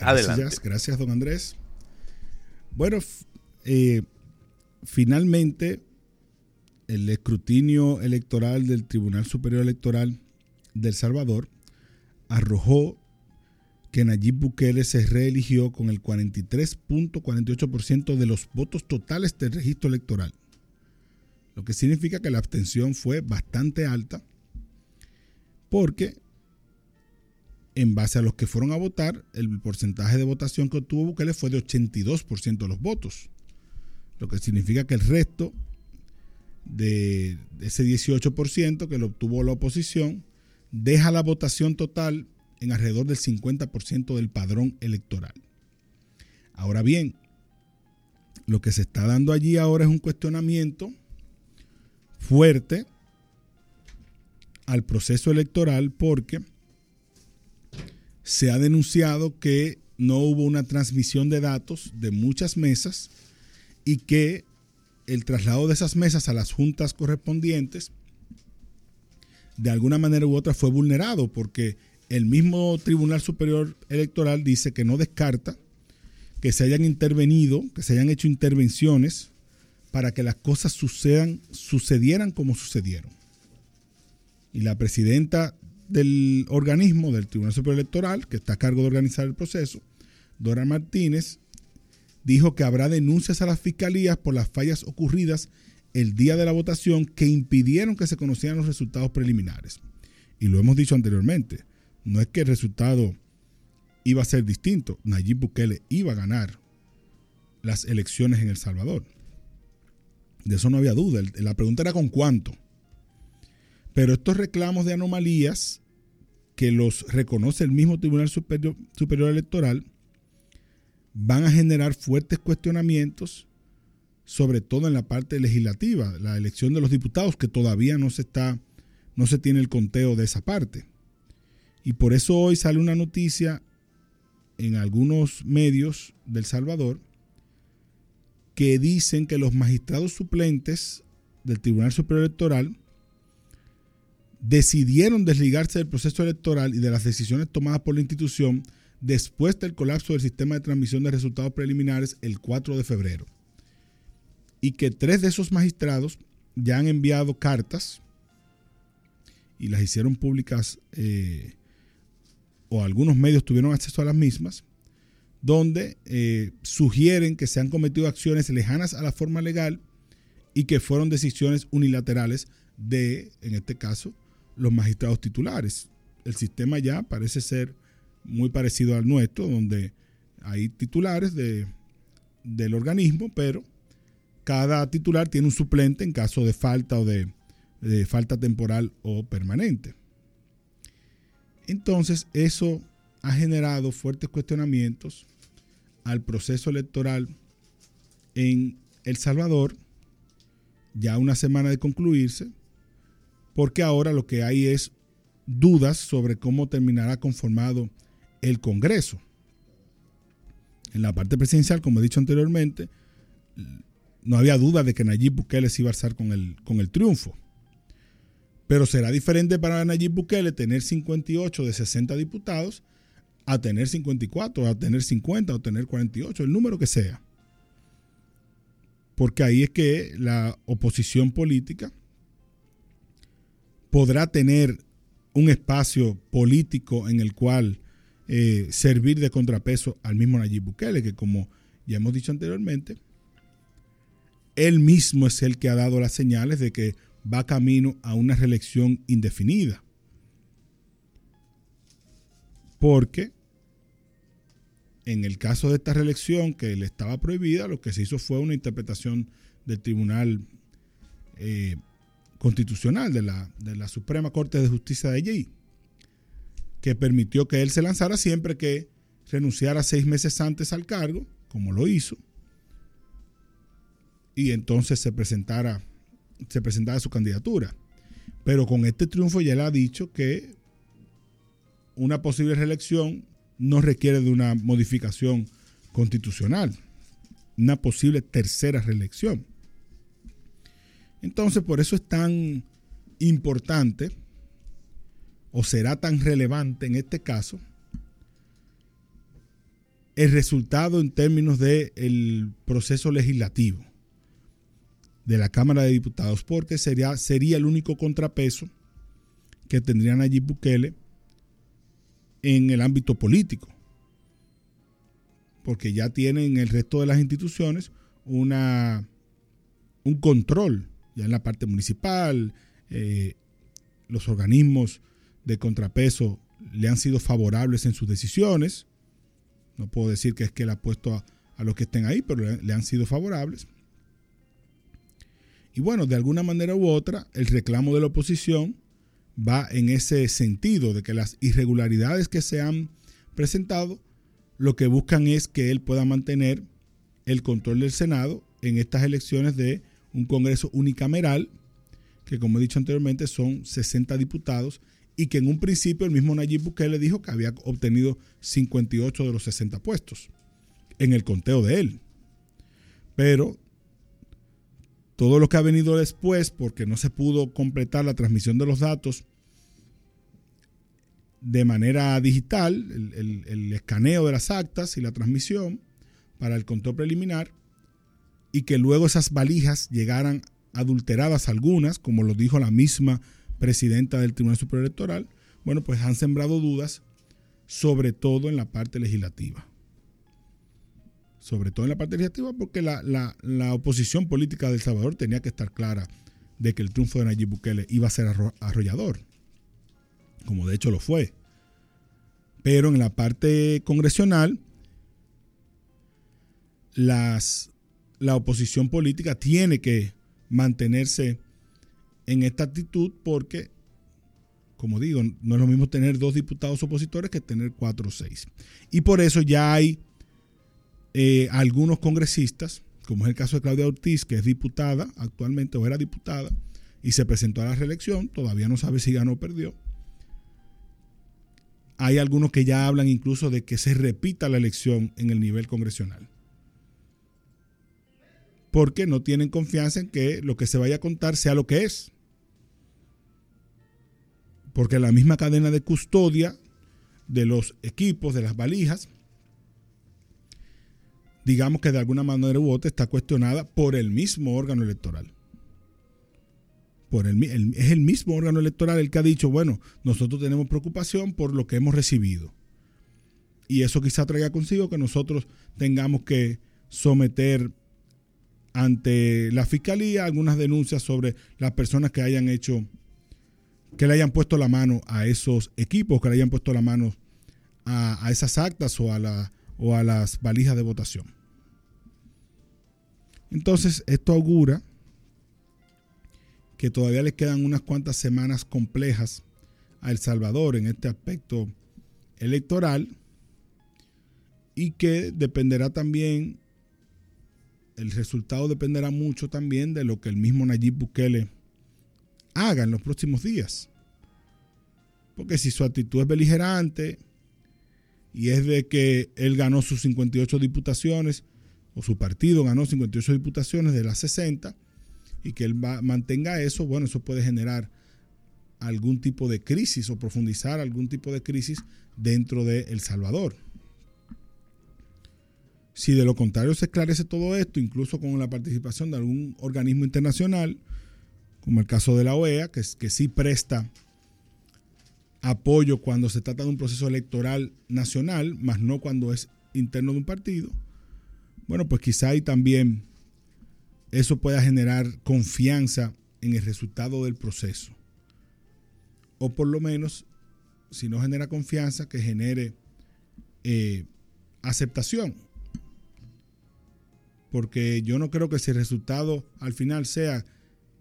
Adelante. Gracias, gracias, don Andrés. Bueno, eh, finalmente el escrutinio electoral del Tribunal Superior Electoral del Salvador arrojó que Nayib Bukele se reeligió con el 43.48% de los votos totales del registro electoral, lo que significa que la abstención fue bastante alta porque en base a los que fueron a votar, el porcentaje de votación que obtuvo Bukele fue de 82% de los votos, lo que significa que el resto de ese 18% que lo obtuvo la oposición deja la votación total en alrededor del 50% del padrón electoral. Ahora bien, lo que se está dando allí ahora es un cuestionamiento fuerte al proceso electoral porque se ha denunciado que no hubo una transmisión de datos de muchas mesas y que el traslado de esas mesas a las juntas correspondientes de alguna manera u otra fue vulnerado porque el mismo Tribunal Superior Electoral dice que no descarta que se hayan intervenido, que se hayan hecho intervenciones para que las cosas sucedan, sucedieran como sucedieron. Y la presidenta del organismo del Tribunal Superior Electoral, que está a cargo de organizar el proceso, Dora Martínez, dijo que habrá denuncias a las fiscalías por las fallas ocurridas el día de la votación que impidieron que se conocieran los resultados preliminares. Y lo hemos dicho anteriormente, no es que el resultado iba a ser distinto. Nayib Bukele iba a ganar las elecciones en El Salvador. De eso no había duda. La pregunta era con cuánto. Pero estos reclamos de anomalías que los reconoce el mismo Tribunal Superior, Electoral van a generar fuertes cuestionamientos, sobre todo en la parte legislativa, la elección de los diputados, que todavía no se está, no se tiene el conteo de esa parte. Y por eso hoy sale una noticia en algunos medios del Salvador que dicen que los magistrados suplentes del Tribunal Superior Electoral decidieron desligarse del proceso electoral y de las decisiones tomadas por la institución después del colapso del sistema de transmisión de resultados preliminares el 4 de febrero. Y que tres de esos magistrados ya han enviado cartas y las hicieron públicas eh, o algunos medios tuvieron acceso a las mismas, donde eh, sugieren que se han cometido acciones lejanas a la forma legal y que fueron decisiones unilaterales de, en este caso, los magistrados titulares. El sistema ya parece ser muy parecido al nuestro, donde hay titulares de, del organismo, pero cada titular tiene un suplente en caso de falta o de falta temporal o permanente. Entonces, eso ha generado fuertes cuestionamientos al proceso electoral en El Salvador, ya una semana de concluirse, porque ahora lo que hay es dudas sobre cómo terminará conformado el Congreso. En la parte presidencial, como he dicho anteriormente, no había duda de que Nayib Bukele se iba a alzar con el, con el triunfo. Pero será diferente para Nayib Bukele tener 58 de 60 diputados a tener 54, a tener 50 o tener 48, el número que sea. Porque ahí es que la oposición política podrá tener un espacio político en el cual eh, servir de contrapeso al mismo Nayib Bukele, que como ya hemos dicho anteriormente, él mismo es el que ha dado las señales de que va camino a una reelección indefinida. Porque en el caso de esta reelección que le estaba prohibida, lo que se hizo fue una interpretación del Tribunal eh, Constitucional de la, de la, Suprema Corte de Justicia de allí, que permitió que él se lanzara siempre que renunciara seis meses antes al cargo, como lo hizo, y entonces se presentara se presentara su candidatura. Pero con este triunfo ya le ha dicho que una posible reelección no requiere de una modificación constitucional, una posible tercera reelección. Entonces, por eso es tan importante o será tan relevante en este caso, el resultado en términos del proceso legislativo de la Cámara de Diputados, porque sería, sería el único contrapeso que tendrían allí Bukele en el ámbito político, porque ya tienen el resto de las instituciones una, un control, ya en la parte municipal, eh, los organismos de contrapeso le han sido favorables en sus decisiones. No puedo decir que es que él ha puesto a, a los que estén ahí, pero le, le, han sido favorables. Y bueno, de alguna manera u otra, el reclamo de la oposición va en ese sentido, de que las irregularidades que se han presentado, lo que buscan es que él pueda mantener el control del Senado en estas elecciones de un Congreso unicameral, que como he dicho anteriormente son 60 diputados, y que en un principio el mismo Nayib Bukele dijo que había obtenido 58 de los 60 puestos en el conteo de él. Pero todo lo que ha venido después, porque no se pudo completar la transmisión de los datos de manera digital, el, el, el escaneo de las actas y la transmisión para el conteo preliminar, y que luego esas valijas llegaran adulteradas algunas, como lo dijo la misma presidenta del Tribunal Superior Electoral, bueno, pues han sembrado dudas, sobre todo en la parte legislativa. Sobre todo en la parte legislativa, porque la, la, la oposición política de El Salvador tenía que estar clara de que el triunfo de Nayib Bukele iba a ser arrollador, como de hecho lo fue. Pero en la parte congresional, las, la oposición política tiene que mantenerse en esta actitud porque, como digo, no es lo mismo tener dos diputados opositores que tener cuatro o seis. Y por eso ya hay eh, algunos congresistas, como es el caso de Claudia Ortiz, que es diputada actualmente o era diputada y se presentó a la reelección, todavía no sabe si ganó o perdió. Hay algunos que ya hablan incluso de que se repita la elección en el nivel congresional porque no tienen confianza en que lo que se vaya a contar sea lo que es porque la misma cadena de custodia de los equipos, de las valijas, digamos que de alguna manera u otra está cuestionada por el mismo órgano electoral. Por el, es el mismo órgano electoral el que ha dicho, bueno, nosotros tenemos preocupación por lo que hemos recibido. Y eso quizá traiga consigo que nosotros tengamos que someter ante la fiscalía algunas denuncias sobre las personas que hayan hecho que le hayan puesto la mano a esos equipos, que le hayan puesto la mano a, esas actas o a, la, o a las valijas de votación. Entonces, esto augura que todavía le quedan unas cuantas semanas complejas a El Salvador en este aspecto electoral y que dependerá también, el resultado dependerá mucho también de lo que el mismo Nayib Bukele haga en los próximos días. Porque si su actitud es beligerante y es de que él ganó sus 58 diputaciones, o su partido ganó 58 diputaciones de las 60, y que él va, mantenga eso, bueno, eso puede generar algún tipo de crisis o profundizar algún tipo de crisis dentro de El Salvador. Si de lo contrario se esclarece todo esto, incluso con la participación de algún organismo internacional, como el caso de la OEA, que, que sí presta apoyo cuando se trata de un proceso electoral nacional, más no cuando es interno de un partido, bueno, pues quizá ahí también eso pueda generar confianza en el resultado del proceso. O por lo menos, si no genera confianza, que genere eh, aceptación. Porque yo no creo que si el resultado al final sea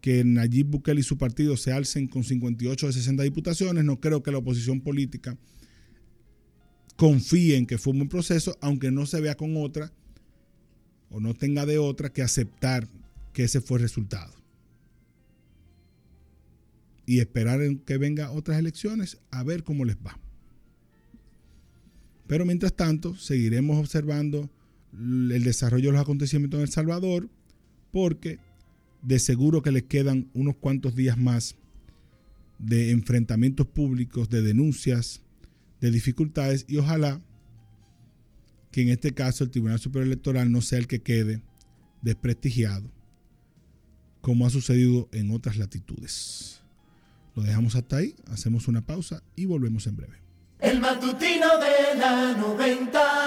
que Nayib Bukele y su partido se alcen con 58 de 60 diputaciones. No creo que la oposición política confíe en que fue un buen proceso, aunque no se vea con otra o no tenga de otra que aceptar que ese fue el resultado. Y esperar en que vengan otras elecciones a ver cómo les va. Pero mientras tanto, seguiremos observando el desarrollo de los acontecimientos en El Salvador, porque de seguro que les quedan unos cuantos días más de enfrentamientos públicos, de denuncias, de dificultades y ojalá que en este caso el Tribunal Superior Electoral no sea el que quede desprestigiado, como ha sucedido en otras latitudes. Lo dejamos hasta ahí, hacemos una pausa y volvemos en breve. El matutino de la 90.